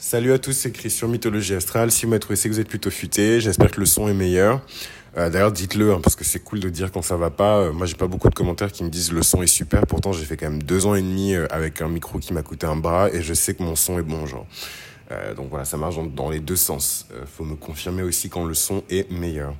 Salut à tous, c'est Christian Mythologie Astrale. Si vous m'avez trouvé, c'est que vous êtes plutôt futé. J'espère que le son est meilleur. Euh, D'ailleurs, dites-le, hein, parce que c'est cool de dire quand ça va pas. Euh, moi, j'ai pas beaucoup de commentaires qui me disent le son est super. Pourtant, j'ai fait quand même deux ans et demi euh, avec un micro qui m'a coûté un bras et je sais que mon son est bon, genre. Euh, donc voilà, ça marche dans, les deux sens. Faut me confirmer aussi quand le son est meilleur.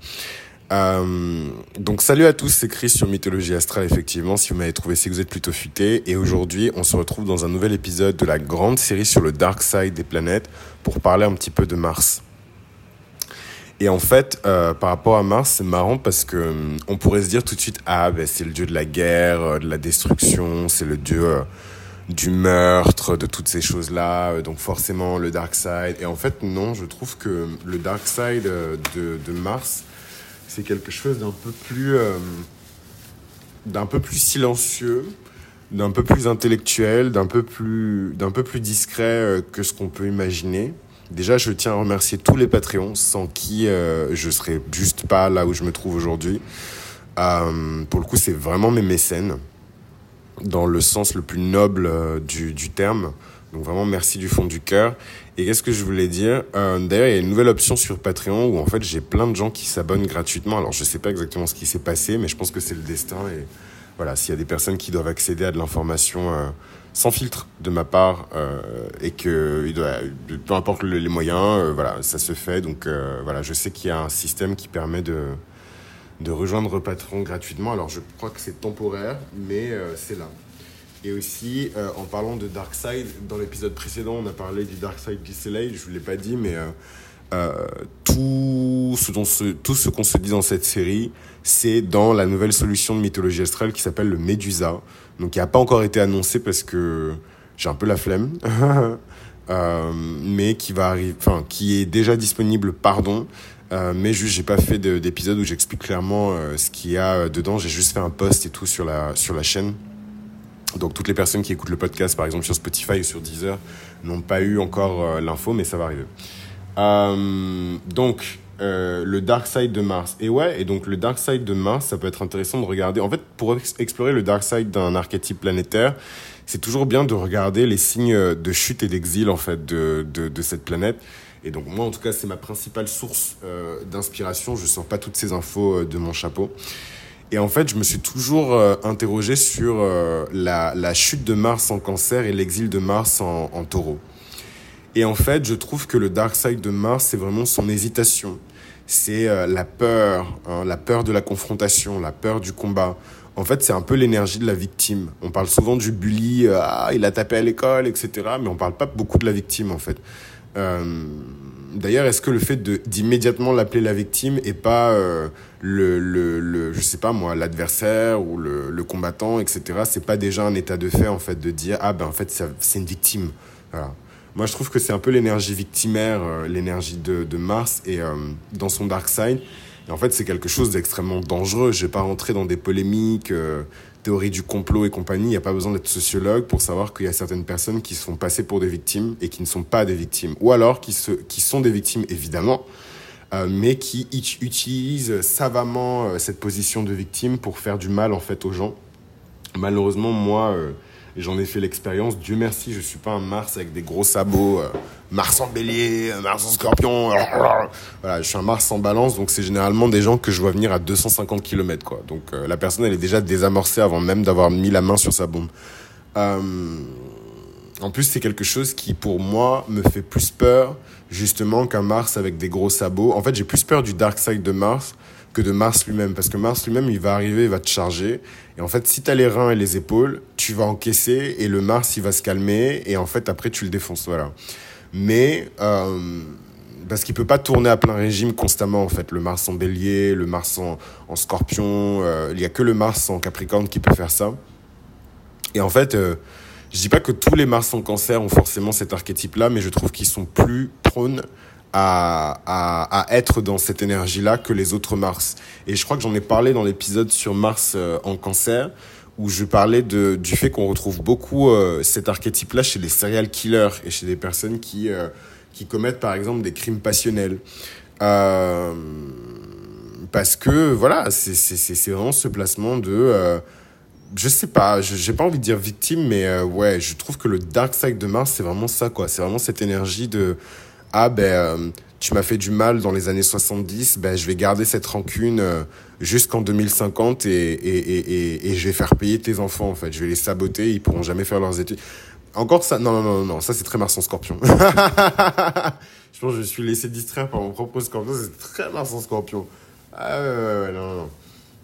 Euh, donc salut à tous, c'est Chris sur Mythologie Astrale, effectivement. Si vous m'avez trouvé, c'est que vous êtes plutôt futé. Et aujourd'hui, on se retrouve dans un nouvel épisode de la grande série sur le Dark Side des planètes pour parler un petit peu de Mars. Et en fait, euh, par rapport à Mars, c'est marrant parce que euh, on pourrait se dire tout de suite, ah ben c'est le dieu de la guerre, de la destruction, c'est le dieu du meurtre, de toutes ces choses-là, donc forcément le Dark Side. Et en fait, non, je trouve que le Dark Side de, de Mars, c'est quelque chose d'un peu plus euh, d'un peu plus silencieux d'un peu plus intellectuel d'un peu plus d'un peu plus discret euh, que ce qu'on peut imaginer. Déjà je tiens à remercier tous les Patreons sans qui euh, je serais juste pas là où je me trouve aujourd'hui. Euh, pour le coup c'est vraiment mes mécènes dans le sens le plus noble du, du terme. Donc vraiment merci du fond du cœur. Et qu'est-ce que je voulais dire euh, D'ailleurs, il y a une nouvelle option sur Patreon où en fait j'ai plein de gens qui s'abonnent gratuitement. Alors je sais pas exactement ce qui s'est passé, mais je pense que c'est le destin. Et voilà, s'il y a des personnes qui doivent accéder à de l'information euh, sans filtre de ma part euh, et que peu importe le- les moyens, voilà, ça se fait. Donc voilà, je sais qu'il y a un système qui permet de rejoindre Patreon gratuitement. Alors je crois que c'est temporaire, mais c'est là. Et aussi, euh, en parlant de Darkseid, dans l'épisode précédent, on a parlé du Darkseid du Soleil, je ne vous l'ai pas dit, mais euh, euh, tout ce, dont se- tout ce qu'on se dit dans cette série, c'est dans la nouvelle solution de mythologie astrale qui s'appelle le Médusa. Donc, qui n'a pas encore été annoncé parce que j'ai un peu la flemme. Euh, mais qui va arriver, enfin, qui est déjà disponible, pardon. Euh, mais juste, j'ai pas fait de- d'épisode où j'explique clairement euh, ce qu'il y a dedans. J'ai juste fait un post et tout sur la, sur la chaîne. Donc toutes les personnes qui écoutent le podcast, par exemple sur Spotify ou sur Deezer, n'ont pas eu encore euh, l'info, mais ça va arriver. Euh, donc euh, le Dark Side de Mars. Et ouais, et donc le Dark Side de Mars, ça peut être intéressant de regarder. En fait, pour ex- explorer le Dark Side d'un archétype planétaire, c'est toujours bien de regarder les signes de chute et d'exil en fait de, de, de cette planète. Et donc moi, en tout cas, c'est ma principale source euh, d'inspiration. Je sors pas toutes ces infos euh, de mon chapeau. Et en fait, je me suis toujours euh, interrogé sur euh, la, chute de Mars en cancer et l'exil de Mars en, taureau. Et en fait, je trouve que le dark side de Mars, c'est vraiment son hésitation. C'est euh, la peur, hein, la peur de la confrontation, la peur du combat. En fait, c'est un peu l'énergie de la victime. On parle souvent du bully, euh, ah, il a tapé à l'école, etc. Mais on parle pas beaucoup de la victime, en fait. D'ailleurs, est-ce que le fait d'immédiatement l'appeler la victime et pas euh, le, le, le, je sais pas moi, l'adversaire ou le, le combattant, etc. C'est pas déjà un état de fait en fait de dire ah ben en fait c'est une victime. Voilà. Moi, je trouve que c'est un peu l'énergie victimaire, euh, l'énergie de, de Mars et euh, dans son dark side. Et en fait, c'est quelque chose d'extrêmement dangereux. Je vais pas rentrer dans des polémiques, euh, théories du complot et compagnie. Il n'y a pas besoin d'être sociologue pour savoir qu'il y a certaines personnes qui se font passer pour des victimes et qui ne sont pas des victimes. Ou alors qui, se, qui sont des victimes, évidemment, euh, mais qui ut- utilisent savamment euh, cette position de victime pour faire du mal, en fait, aux gens. Malheureusement, moi, euh, j'en ai fait l'expérience. Dieu merci, je suis pas un Mars avec des gros sabots. euh, Mars en bélier, euh, Mars en scorpion. Voilà, je suis un Mars en balance, donc c'est généralement des gens que je vois venir à 250 km, quoi. Donc euh, la personne, elle est déjà désamorcée avant même d'avoir mis la main sur sa bombe. Euh, en plus, c'est quelque chose qui, pour moi, me fait plus peur, justement, qu'un Mars avec des gros sabots. En fait, j'ai plus peur du dark side de Mars de Mars lui-même. Parce que Mars lui-même, il va arriver, il va te charger. Et en fait, si t'as les reins et les épaules, tu vas encaisser et le Mars, il va se calmer. Et en fait, après, tu le défonces. Voilà. Mais, euh, parce qu'il peut pas tourner à plein régime constamment, en fait. Le Mars en bélier, le Mars en, en scorpion. euh, il y a que le Mars en capricorne qui peut faire ça. Et en fait, euh, je dis pas que tous les Mars en cancer ont forcément cet archétype-là, mais je trouve qu'ils sont plus prônes à, à, à être dans cette énergie-là que les autres Mars. Et je crois que j'en ai parlé dans l'épisode sur Mars euh, en cancer, où je parlais de, du fait qu'on retrouve beaucoup euh, cet archétype-là chez les serial killers et chez des personnes qui, euh, qui commettent par exemple des crimes passionnels. Parce que voilà, c'est vraiment ce placement de... je sais pas, j'ai pas envie de dire victime, mais ouais, je trouve que le dark side de Mars, c'est vraiment ça, quoi. C'est vraiment cette énergie de ah ben euh, tu m'as fait du mal dans les années 70, ben je vais garder cette rancune euh, jusqu'en 2050 et, et, et, et, je vais faire payer tes enfants en fait. Je vais les saboter, ils pourront jamais faire leurs études. Encore ça Non, non, non, non, ça c'est très Mars en scorpion. je pense que je suis laissé distraire par mon propre scorpion, c'est très Mars en scorpion. Ah ouais, non, non,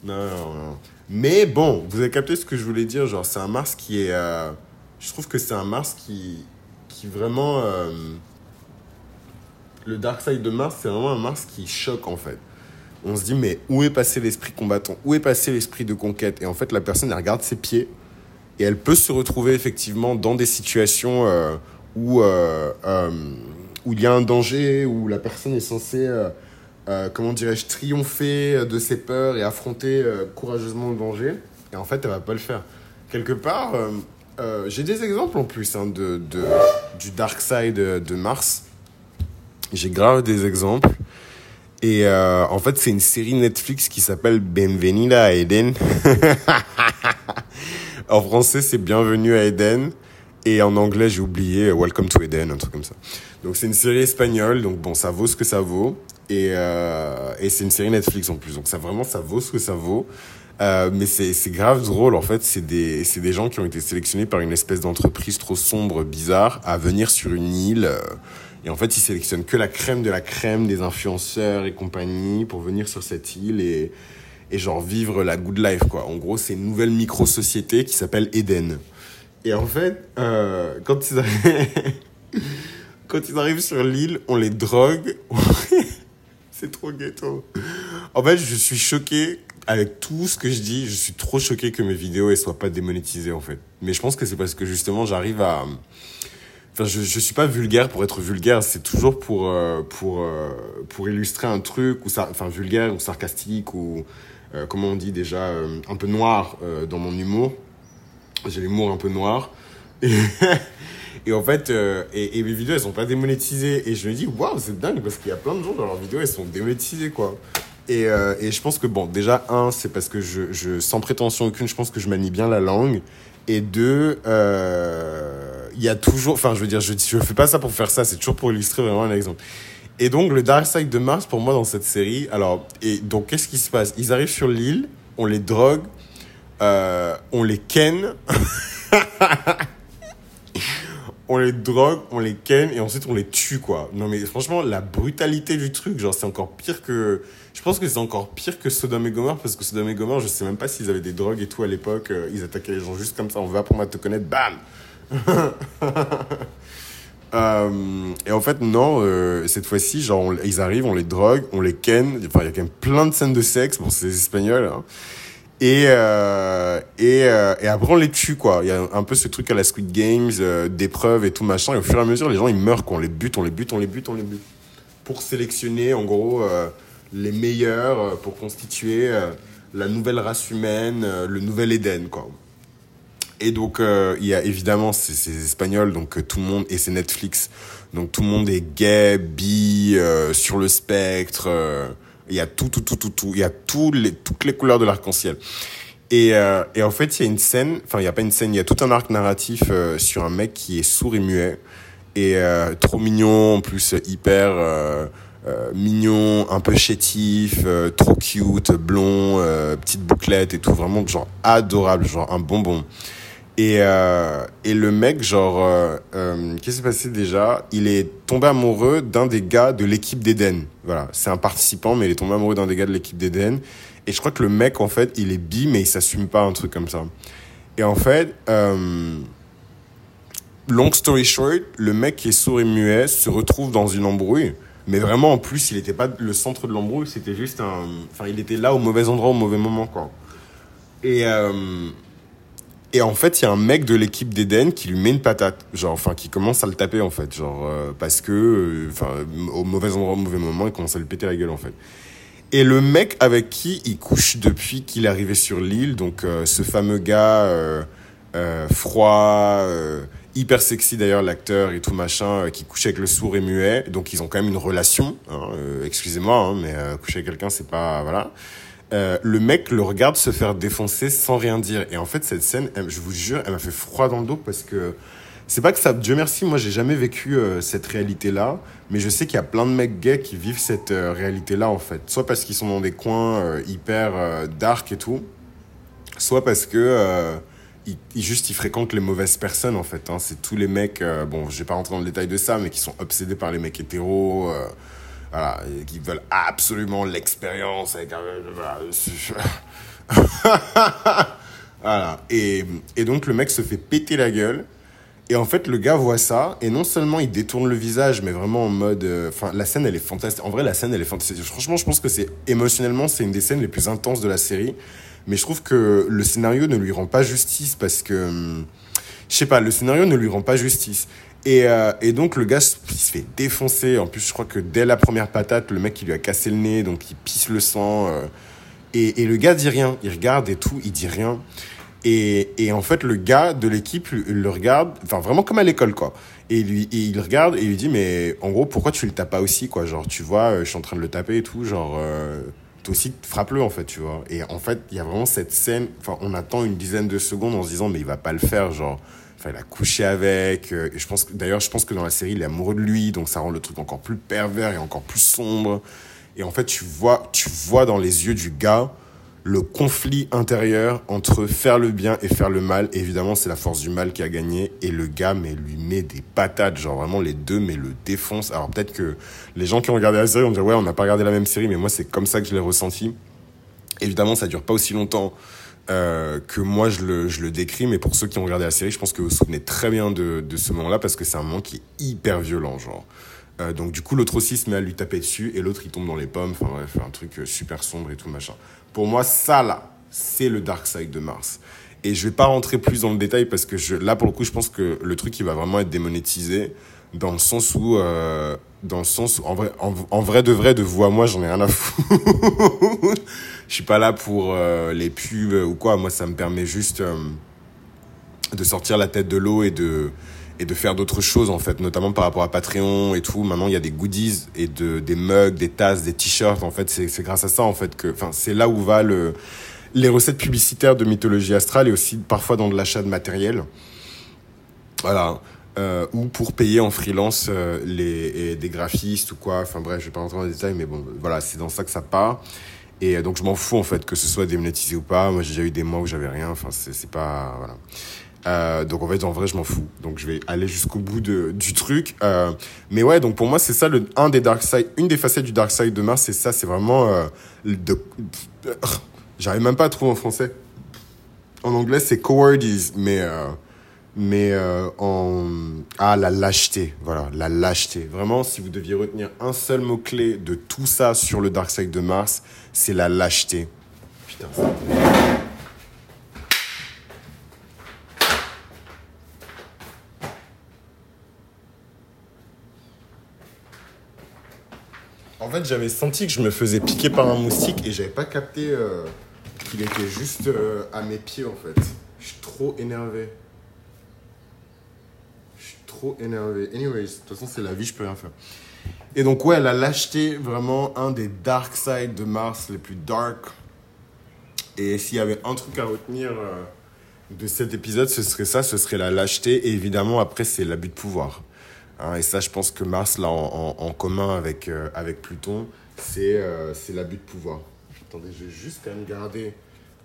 non. Mais bon, vous avez capté ce que je voulais dire, genre c'est un Mars qui est... Euh, je trouve que c'est un Mars qui, qui vraiment... Le dark side de Mars, c'est vraiment un Mars qui choque en fait. On se dit, mais où est passé l'esprit combattant? Où est passé l'esprit de conquête? Et en fait, la personne, elle regarde ses pieds et elle peut se retrouver effectivement dans des situations euh, où, euh, euh, où il y a un danger, où la personne est censée, comment dirais-je, triompher de ses peurs et affronter courageusement le danger. Et en fait, elle va pas le faire. Quelque part, j'ai des exemples en plus hein, de, de, du dark side de Mars. J'ai grave des exemples. Et euh, en fait, c'est une série Netflix qui s'appelle Benvenida a Eden. en français, c'est Bienvenue à Eden. Et en anglais, j'ai oublié Welcome to Eden, un truc comme ça. Donc c'est une série espagnole, donc bon, ça vaut ce que ça vaut. Et, euh, et c'est une série Netflix en plus, donc ça vraiment, ça vaut ce que ça vaut. Euh, mais c'est grave drôle, en fait, c'est des, des gens qui ont été sélectionnés par une espèce d'entreprise trop sombre, bizarre, à venir sur une île. Et en fait, ils sélectionnent que la crème de la crème des influenceurs et compagnie pour venir sur cette île et, et genre vivre la good life, quoi. En gros, c'est une nouvelle micro-société qui s'appelle Eden. Et en fait, euh, quand, ils arrivent... quand ils arrivent sur l'île, on les drogue. c'est trop ghetto. En fait, je suis choqué avec tout ce que je dis. Je suis trop choqué que mes vidéos ne soient pas démonétisées, en fait. Mais je pense que c'est parce que justement, j'arrive à Enfin, je, je suis pas vulgaire pour être vulgaire, c'est toujours pour, euh, pour, euh, pour illustrer un truc, ou enfin, vulgaire ou sarcastique, ou euh, comment on dit déjà, un peu noir dans mon humour. J'ai l'humour un peu noir. Et, et en fait, et, et, mes vidéos, elles sont pas démonétisées. Et je me dis, waouh, c'est dingue, parce qu'il y a plein de gens dans leurs vidéos, elles sont démonétisées, quoi. Et, et je pense que, bon, déjà, un, c'est parce que je, je, sans prétention aucune, je pense que je manie bien la langue. Et deux, euh, il y a toujours, enfin, je veux dire, je ne fais pas ça pour faire ça, c'est toujours pour illustrer vraiment un exemple. Et donc, le Dark Side de Mars, pour moi, dans cette série, alors, et donc, qu'est-ce qui se passe? Ils arrivent sur l'île, on les drogue, euh, on les ken, on les drogue, on les ken, et ensuite on les tue, quoi. Non, mais franchement, la brutalité du truc, genre, c'est encore pire que. Je pense que c'est encore pire que Sodom et Gomorrah, parce que Sodom et Gomorrah, je sais même pas s'ils avaient des drogues et tout à l'époque. Euh, ils attaquaient les gens juste comme ça, on va pour moi te connaître, bam euh, et en fait, non, euh, cette fois-ci, genre, ils arrivent, on les drogue, on les ken. Enfin, il y a quand même plein de scènes de sexe. Bon, c'est les Espagnols. Hein. Et, euh, et après, on les tue, quoi. Il y a un peu ce truc à la Squid Games, d'épreuves et tout machin. Et au fur et à mesure, les gens, ils meurent, quoi. On les bute, on les bute, on les bute, on les bute. Pour sélectionner, en gros, les meilleurs pour constituer la nouvelle race humaine, le nouvel Éden, quoi. Et donc, euh, il y a évidemment ces, Espagnols, donc euh, tout le monde, et c'est Netflix, donc tout le monde est gay, bi, euh, sur le spectre, il y a tout, tout, tout, tout, tout, il y a tous les, toutes les couleurs de l'arc-en-ciel. Et, et en fait, il y a une scène, enfin, il n'y a pas une scène, il y a tout un arc narratif sur un mec qui est sourd et muet, et trop mignon, en plus hyper... mignon, un peu chétif, trop cute, blond, petite bouclette et tout, vraiment genre adorable, genre un bonbon. Et, euh, et le mec, genre, euh, euh, qu'est-ce qui s'est passé déjà? Il est tombé amoureux d'un des gars de l'équipe d'Eden. Voilà, c'est un participant, mais il est tombé amoureux d'un des gars de l'équipe d'Eden. Et je crois que le mec, en fait, il est bi, mais il s'assume pas un truc comme ça. Et en fait, euh, long story short, le mec qui est sourd et muet se retrouve dans une embrouille. Mais vraiment, en plus, il n'était pas le centre de l'embrouille, c'était juste un... Enfin, il était là au mauvais endroit, au mauvais moment, quoi. Et... Euh, et en fait, il y a un mec de l'équipe d'Eden qui lui met une patate, genre, enfin, qui commence à le taper en fait, genre, euh, parce que, euh, enfin, au mauvais endroit, au mauvais moment, il commence à lui péter la gueule en fait. Et le mec avec qui il couche depuis qu'il est arrivé sur l'île, donc euh, ce fameux gars froid, hyper sexy d'ailleurs l'acteur et tout machin, qui couche avec le sourd et muet, donc ils ont quand même une relation. Hein, excusez-moi, hein, mais coucher avec quelqu'un c'est pas voilà. Euh, le mec le regarde se faire défoncer sans rien dire. Et en fait, cette scène, je vous jure, elle m'a fait froid dans le dos parce que c'est pas que ça. Dieu merci, moi, j'ai jamais vécu euh, cette réalité-là, mais je sais qu'il y a plein de mecs gays qui vivent cette euh, réalité-là, en fait. Soit parce qu'ils sont dans des coins hyper dark et tout, soit parce que. Ils, juste fréquentent les mauvaises personnes en fait hein. c'est tous les mecs bon je vais pas rentrer dans le détail de ça mais qui sont obsédés par les mecs hétéros voilà, qui veulent absolument l'expérience voilà. Et, et donc le mec se fait péter la gueule. Et en fait, le gars voit ça, et non seulement il détourne le visage, mais vraiment en mode. Euh, enfin, la scène, elle est fantastique. En vrai, la scène, elle est fantastique. Franchement, je pense que c'est émotionnellement, c'est une des scènes les plus intenses de la série. Mais je trouve que le scénario ne lui rend pas justice parce que. Hum, je sais pas, le scénario ne lui rend pas justice. Et, euh, et, donc le gars il se fait défoncer. En plus, je crois que dès la première patate, le mec il lui a cassé le nez, donc il pisse le sang. Euh. et, et, le gars dit rien. Il regarde et tout, il dit rien. Et, et en fait, le gars de l'équipe le regarde, enfin vraiment comme à l'école quoi. Et lui, il regarde et il lui dit mais en gros pourquoi tu le tapes pas aussi quoi? Genre tu vois, euh, je suis en train de le taper et tout, genre toi aussi frappe-le en fait tu vois. Et en fait il y a vraiment cette scène. Enfin on attend une dizaine de secondes en se disant mais il va pas le faire genre Enfin, il a couché avec. Euh, je pense d'ailleurs, je pense que dans la série, il est amoureux de lui, donc ça rend le truc encore plus pervers et encore plus sombre. Et en fait, tu vois, tu vois dans les yeux du gars le conflit intérieur entre faire le bien et faire le mal. Évidemment, c'est la force du mal qui a gagné. Et le gars, mais lui met des patates, genre vraiment les deux, mais le défonce. Alors peut-être que les gens qui ont regardé la série vont dire ouais, on n'a pas regardé la même série, mais moi c'est comme ça que je l'ai ressenti. Évidemment, ça dure pas aussi longtemps euh, que moi je le, je le décris, mais pour ceux qui ont regardé la série, je pense que vous vous souvenez très bien de, de ce moment-là parce que c'est un moment qui est hyper violent, genre. Euh, donc du coup l'autre aussi se met à lui taper dessus et l'autre il tombe dans les pommes, enfin bref, un truc euh, super sombre et tout machin. Pour moi ça là, c'est le Dark Side de Mars. Et je vais pas rentrer plus dans le détail parce que je, là pour le coup je pense que le truc il va vraiment être démonétisé dans le sens où euh, dans le sens où, en vrai en, vrai de vrai de vous à moi j'en ai rien à foutre je suis pas là pour euh, les pubs ou quoi. Moi ça me permet juste euh, de sortir la tête de l'eau et de et de faire d'autres choses en fait. Notamment par rapport à Patreon et tout. Maintenant il y a des goodies et de des mugs des tasses des t-shirts. En fait c'est grâce à ça en fait que enfin c'est là où va le les recettes publicitaires de mythologie astrale et aussi parfois dans de l'achat de matériel. Voilà. Euh, ou pour payer en freelance les, des graphistes ou quoi. Enfin bref, je vais pas rentrer dans les détails, mais bon, voilà, c'est dans ça que ça part. Et euh, donc je m'en fous en fait que ce soit démonétisé ou pas. Moi j'ai déjà eu des mois où j'avais rien. Enfin c'est pas voilà. Euh, donc en fait en vrai je m'en fous. Donc je vais aller jusqu'au bout de, du truc. Euh, mais ouais donc pour moi c'est ça le un des dark side, une des facettes du dark side de Mars c'est ça c'est vraiment de, j'arrive même pas à trouver en français. En anglais c'est cowardice mais mais euh, en ah la lâcheté voilà la lâcheté vraiment si vous deviez retenir un seul mot clé de tout ça sur le Dark Side de Mars c'est la lâcheté putain ça... En fait, j'avais senti que je me faisais piquer par un moustique et j'avais pas capté euh, qu'il était juste euh, à mes pieds en fait. Je suis trop énervé trop énervé. Anyways, de toute façon, c'est la vie, je peux rien faire. Et donc, ouais, elle a lâché vraiment un des dark sides de Mars les plus dark. Et s'il y avait un truc à retenir euh, de cet épisode, ce serait ça, ce serait la lâcheté. Et évidemment, après, c'est l'abus de pouvoir. Hein, et ça, je pense que Mars l'a en, en, commun avec, euh, avec Pluton, c'est euh, l'abus de pouvoir. Attendez, je vais juste quand même garder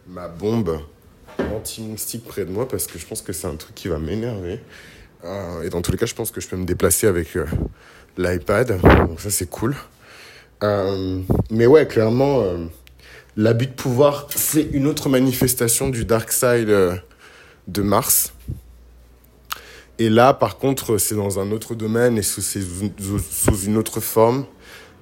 ma bombe anti-moustique près de moi parce que je pense que c'est un truc qui va m'énerver. Euh, et dans tous les cas, je pense que je peux me déplacer avec l'iPad. Donc ça, c'est cool. Euh, mais ouais, clairement, l'abus de pouvoir, c'est une autre manifestation du dark side de Mars. Et là, par contre, c'est dans un autre domaine et sous, une autre forme.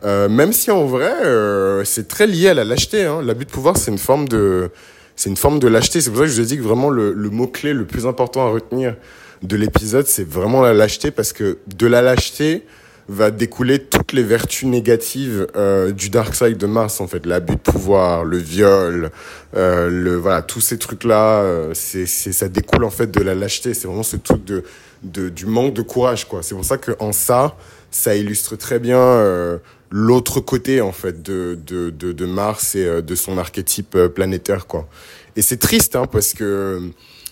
Euh, même si en vrai, euh, c'est très lié à la lâcheté. Hein. L'abus de pouvoir, c'est une forme de, c'est une forme de lâcheté. C'est pour ça que je vous ai dit que vraiment le, le mot clé le plus important à retenir de l'épisode, c'est vraiment la lâcheté parce que de la lâcheté va découler toutes les vertus négatives euh, du dark side de Mars en fait. L'abus de pouvoir le viol euh, le voilà tous ces trucs là euh, c'est ça découle en fait de la lâcheté. C'est vraiment ce truc de, de du manque de courage quoi. C'est pour ça que en ça ça illustre très bien euh, l'autre côté en fait de de de, de Mars et euh, de son archétype euh, planétaire quoi. Et c'est triste hein parce que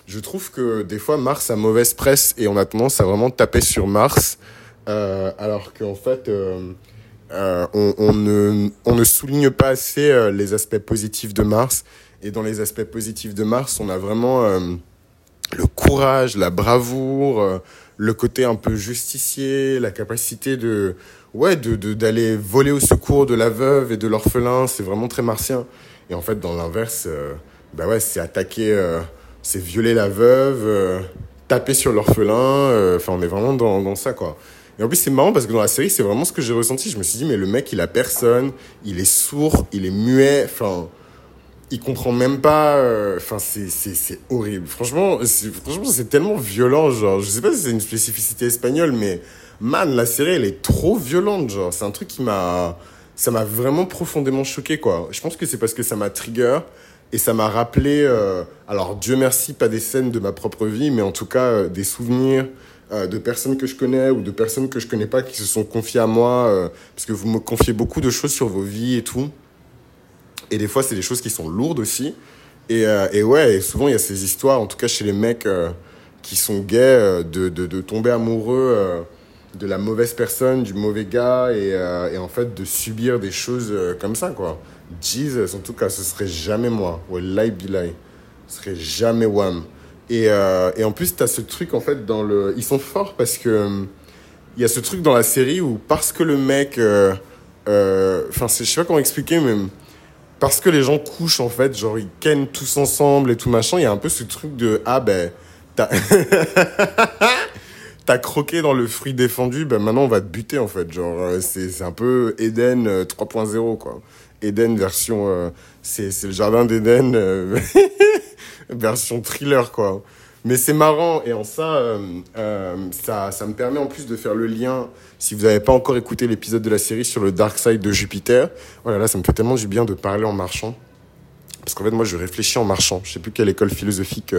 je trouve que des fois Mars a mauvaise presse et on a tendance à vraiment taper sur Mars euh, alors qu'en fait, euh, euh, on, ne, on ne souligne pas assez les aspects positifs de Mars. Et dans les aspects positifs de Mars, on a vraiment le courage, la bravoure, le côté un peu justicier, la capacité de ouais de d'aller voler au secours de la veuve et de l'orphelin. C'est vraiment très martien. Et en fait, dans l'inverse, bah ouais, c'est attaquer, c'est violer la veuve, taper sur l'orphelin. Enfin, on est vraiment dans dans ça quoi. Et en plus, c'est marrant parce que dans la série, c'est vraiment ce que j'ai ressenti. Je me suis dit, mais le mec, il a personne, il est sourd, il est muet, enfin, il comprend même pas. euh, Enfin, c'est, c'est, horrible. Franchement, franchement, c'est tellement violent. Genre, je sais pas si c'est une spécificité espagnole, mais man, la série, elle est trop violente. Genre, c'est un truc qui m'a, ça m'a vraiment profondément choqué, quoi. Je pense que c'est parce que ça m'a trigger et ça m'a rappelé. euh, alors, Dieu merci, pas des scènes de ma propre vie, mais en tout cas euh, des souvenirs euh, de personnes que je connais ou de personnes que je connais pas qui se sont confiées à moi, euh, parce que vous me confiez beaucoup de choses sur vos vies et tout. Et des fois, c'est des choses qui sont lourdes aussi. Et, euh, et ouais, et souvent, il y a ces histoires, en tout cas chez les mecs qui sont gays, de, de, de tomber amoureux de la mauvaise personne, du mauvais gars, et, et en fait, de subir des choses comme ça, quoi. Jesus, en tout cas, ce serait jamais moi. Wallahi bilay. Ce serait jamais Wham. Et, euh, et en plus, t'as ce truc, en fait, dans le... Ils sont forts parce que... euh, Il y a ce truc dans la série où, parce que le mec... euh, Enfin, je sais pas comment expliquer, mais parce que les gens couchent en fait, genre ils kennent tous ensemble et tout machin, il y a un peu ce truc de ah ben t'as t'as croqué dans le fruit défendu, ben maintenant on va te buter en fait, genre c'est un peu Eden euh, 3.0 quoi. Eden version euh, c'est le jardin d'Eden euh, version thriller quoi. Mais c'est marrant et en ça, euh, ça, ça me permet en plus de faire le lien. Si vous n'avez pas encore écouté l'épisode de la série sur le Dark Side de Jupiter, voilà, là, ça me fait tellement du bien de parler en marchant. Parce qu'en fait, moi, je réfléchis en marchant. Je sais plus quelle école philosophique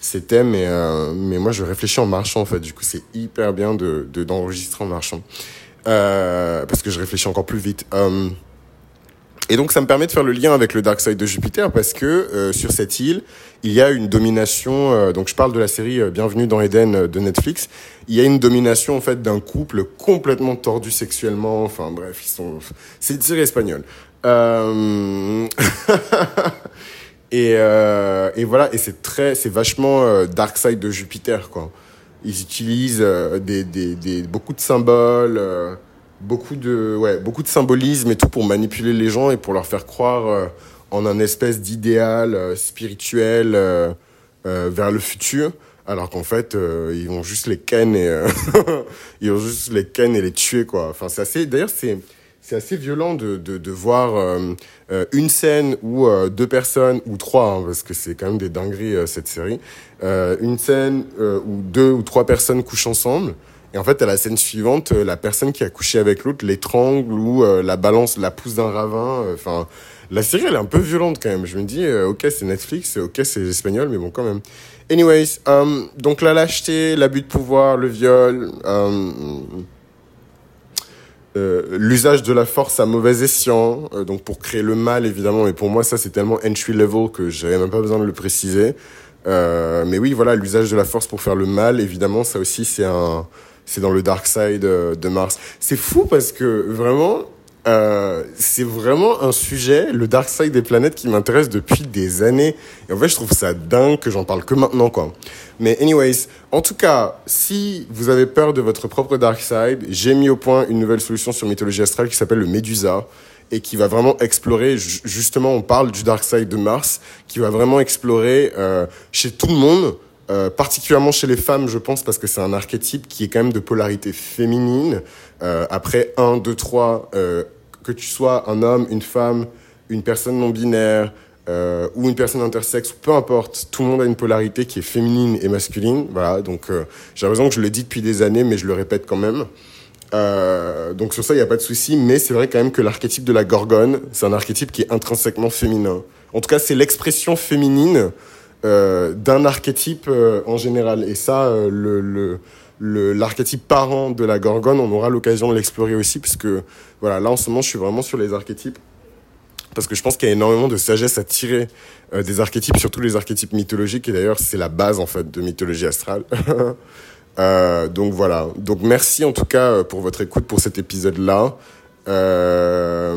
c'était, mais, mais moi, je réfléchis en marchant, en fait. Du coup, c'est hyper bien de, de, d'enregistrer en marchant. Parce que je réfléchis encore plus vite. Et donc, ça me permet de faire le lien avec le Dark Side de Jupiter parce que euh, sur cette île, il y a une domination. euh, donc, je parle de la série euh, Bienvenue dans Eden euh, de Netflix. Il y a une domination en fait d'un couple complètement tordu sexuellement. Enfin, bref, ils sont. C'est une série espagnole. Euh... et, euh, et voilà. Et c'est très, c'est vachement Dark Side de Jupiter, quoi. Ils utilisent des, des, des, beaucoup de symboles. Beaucoup de ouais beaucoup de symbolisme et tout pour manipuler les gens et pour leur faire croire euh, en un espèce d'idéal euh, spirituel euh, vers le futur. Alors qu'en fait ils vont juste les ken et ils vont juste les ken et les tuer quoi. Enfin c'est assez d'ailleurs c'est c'est assez violent de, de, de voir une scène où deux personnes, ou trois, hein, parce que c'est quand même des dingueries cette série, une scène où deux ou trois personnes couchent ensemble, et en fait, à la scène suivante, euh, la personne qui a couché avec l'autre l'étrangle ou euh, la balance, la pousse d'un ravin. euh, Enfin, la série, elle est un peu violente quand même. Je me dis, euh, ok, c'est Netflix, ok, c'est espagnol, mais bon, quand même. Anyways, euh, donc la lâcheté, l'abus de pouvoir, le viol, euh, l'usage de la force à mauvais escient, donc pour créer le mal évidemment. Et pour moi, ça c'est tellement entry level que j'avais même pas besoin de le préciser. Mais oui, voilà, l'usage de la force pour faire le mal, évidemment, ça aussi c'est un, c'est dans le dark side euh, de Mars. C'est fou parce que vraiment, euh, c'est vraiment un sujet, le dark side des planètes, qui m'intéresse depuis des années. Et en fait, je trouve ça dingue que j'en parle que maintenant, quoi. Mais anyways, en tout cas, si vous avez peur de votre propre dark side, j'ai mis au point une nouvelle solution sur Mythologie Astrale qui s'appelle le Médusa et qui va vraiment explorer, ju- justement, on parle du dark side de Mars, qui va vraiment explorer euh, chez tout le monde, euh, particulièrement chez les femmes, je pense, parce que c'est un archétype qui est quand même de polarité féminine. Euh, après 1, 2, 3, euh, que tu sois un homme, une femme, une personne non binaire euh, ou une personne intersexe, peu importe, tout le monde a une polarité qui est féminine et masculine. Voilà, donc j'ai l'impression que je le dis depuis des années, mais je le répète quand même. Donc sur ça, il n'y a pas de souci, mais c'est vrai quand même que l'archétype de la gorgone, c'est un archétype qui est intrinsèquement féminin. En tout cas, c'est l'expression féminine euh, d'un archétype euh, en général. Et ça, euh, le, le, l'archétype parent de la gorgone, on aura l'occasion de l'explorer aussi, puisque voilà, là en ce moment, je suis vraiment sur les archétypes parce que je pense qu'il y a énormément de sagesse à tirer des archétypes, surtout les archétypes mythologiques, et d'ailleurs c'est la base en fait de mythologie astrale. donc voilà. Donc merci en tout cas pour votre écoute pour cet épisode-là. Euh,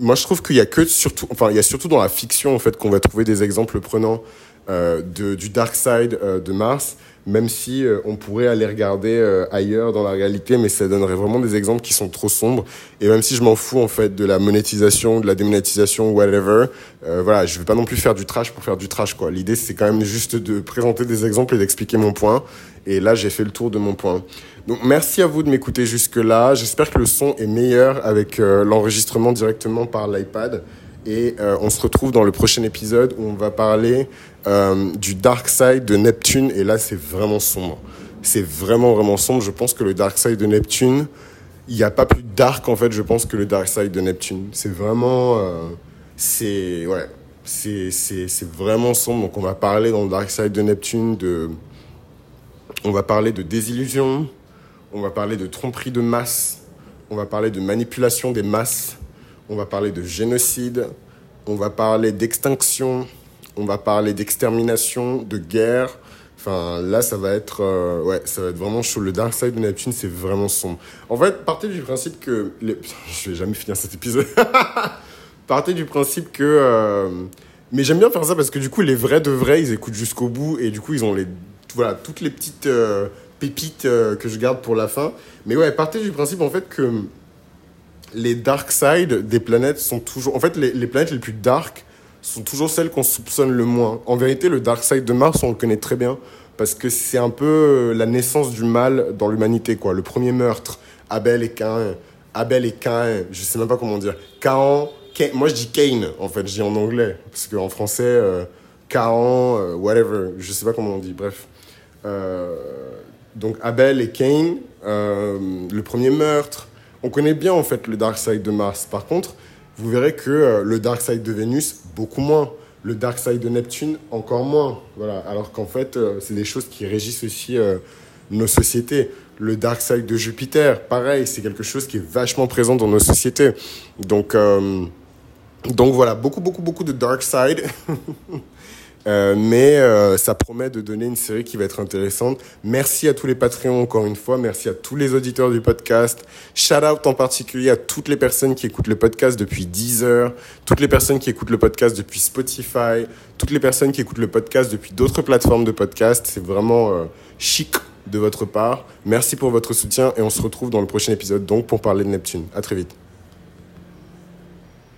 moi je trouve qu'il y a que surtout, enfin il y a surtout dans la fiction en fait qu'on va trouver des exemples prenants euh, de, du dark side euh, de Mars même si euh, on pourrait aller regarder euh, ailleurs dans la réalité, mais ça donnerait vraiment des exemples qui sont trop sombres. Et même si je m'en fous en fait de la monétisation, de la démonétisation, whatever, euh, voilà, je vais pas non plus faire du trash pour faire du trash quoi. L'idée c'est quand même juste de présenter des exemples et d'expliquer mon point. Et là j'ai fait le tour de mon point. Donc merci à vous de m'écouter jusque là. J'espère que le son est meilleur avec euh, l'enregistrement directement par l'iPad. Et euh, on se retrouve dans le prochain épisode où on va parler euh, du dark side de Neptune. Et là, c'est vraiment sombre. C'est vraiment, vraiment sombre. Je pense que le dark side de Neptune, il n'y a pas plus dark, en fait, je pense, que le dark side de Neptune. C'est vraiment... C'est... Ouais. C'est vraiment sombre. Donc, on va parler dans le dark side de Neptune de... On va parler de désillusion. On va parler de tromperie de masse. On va parler de manipulation des masses on va parler de génocide, on va parler d'extinction, on va parler d'extermination, de guerre. Enfin, là, ça va être, euh, ouais, ça va être vraiment chaud. Le Dark Side de Neptune, c'est vraiment sombre. En fait, partez du principe que, les... je vais jamais finir cet épisode. partez du principe que, euh... mais j'aime bien faire ça parce que du coup, les vrais de vrais, ils écoutent jusqu'au bout et du coup, ils ont les, voilà, toutes les petites euh, pépites euh, que je garde pour la fin. Mais ouais, partez du principe en fait que les dark side des planètes sont toujours. En fait, les, les planètes les plus dark sont toujours celles qu'on soupçonne le moins. En vérité, le dark side de Mars, on le connaît très bien parce que c'est un peu la naissance du mal dans l'humanité, quoi. Le premier meurtre, Abel et Cain. Abel et Cain, je sais même pas comment dire. Cain, Cain moi je dis Cain, en fait, je dis en anglais. Parce qu'en français, euh, Cain, euh, whatever, je sais pas comment on dit, bref. Euh, donc Abel et Cain, euh, le premier meurtre, on connaît bien en fait le dark side de Mars. Par contre, vous verrez que euh, le dark side de Vénus, beaucoup moins. Le dark side de Neptune, encore moins. Voilà. Alors qu'en fait, c'est des choses qui régissent aussi nos sociétés. Le dark side de Jupiter, pareil, c'est quelque chose qui est vachement présent dans nos sociétés. Donc, donc voilà, beaucoup, beaucoup, beaucoup de dark side. Euh, mais euh, ça promet de donner une série qui va être intéressante. Merci à tous les Patreons encore une fois. Merci à tous les auditeurs du podcast. Shout out en particulier à toutes les personnes qui écoutent le podcast depuis 10 heures, toutes les personnes qui écoutent le podcast depuis Spotify, toutes les personnes qui écoutent le podcast depuis d'autres plateformes de podcast. C'est vraiment euh, chic de votre part. Merci pour votre soutien et on se retrouve dans le prochain épisode donc pour parler de Neptune. À très vite.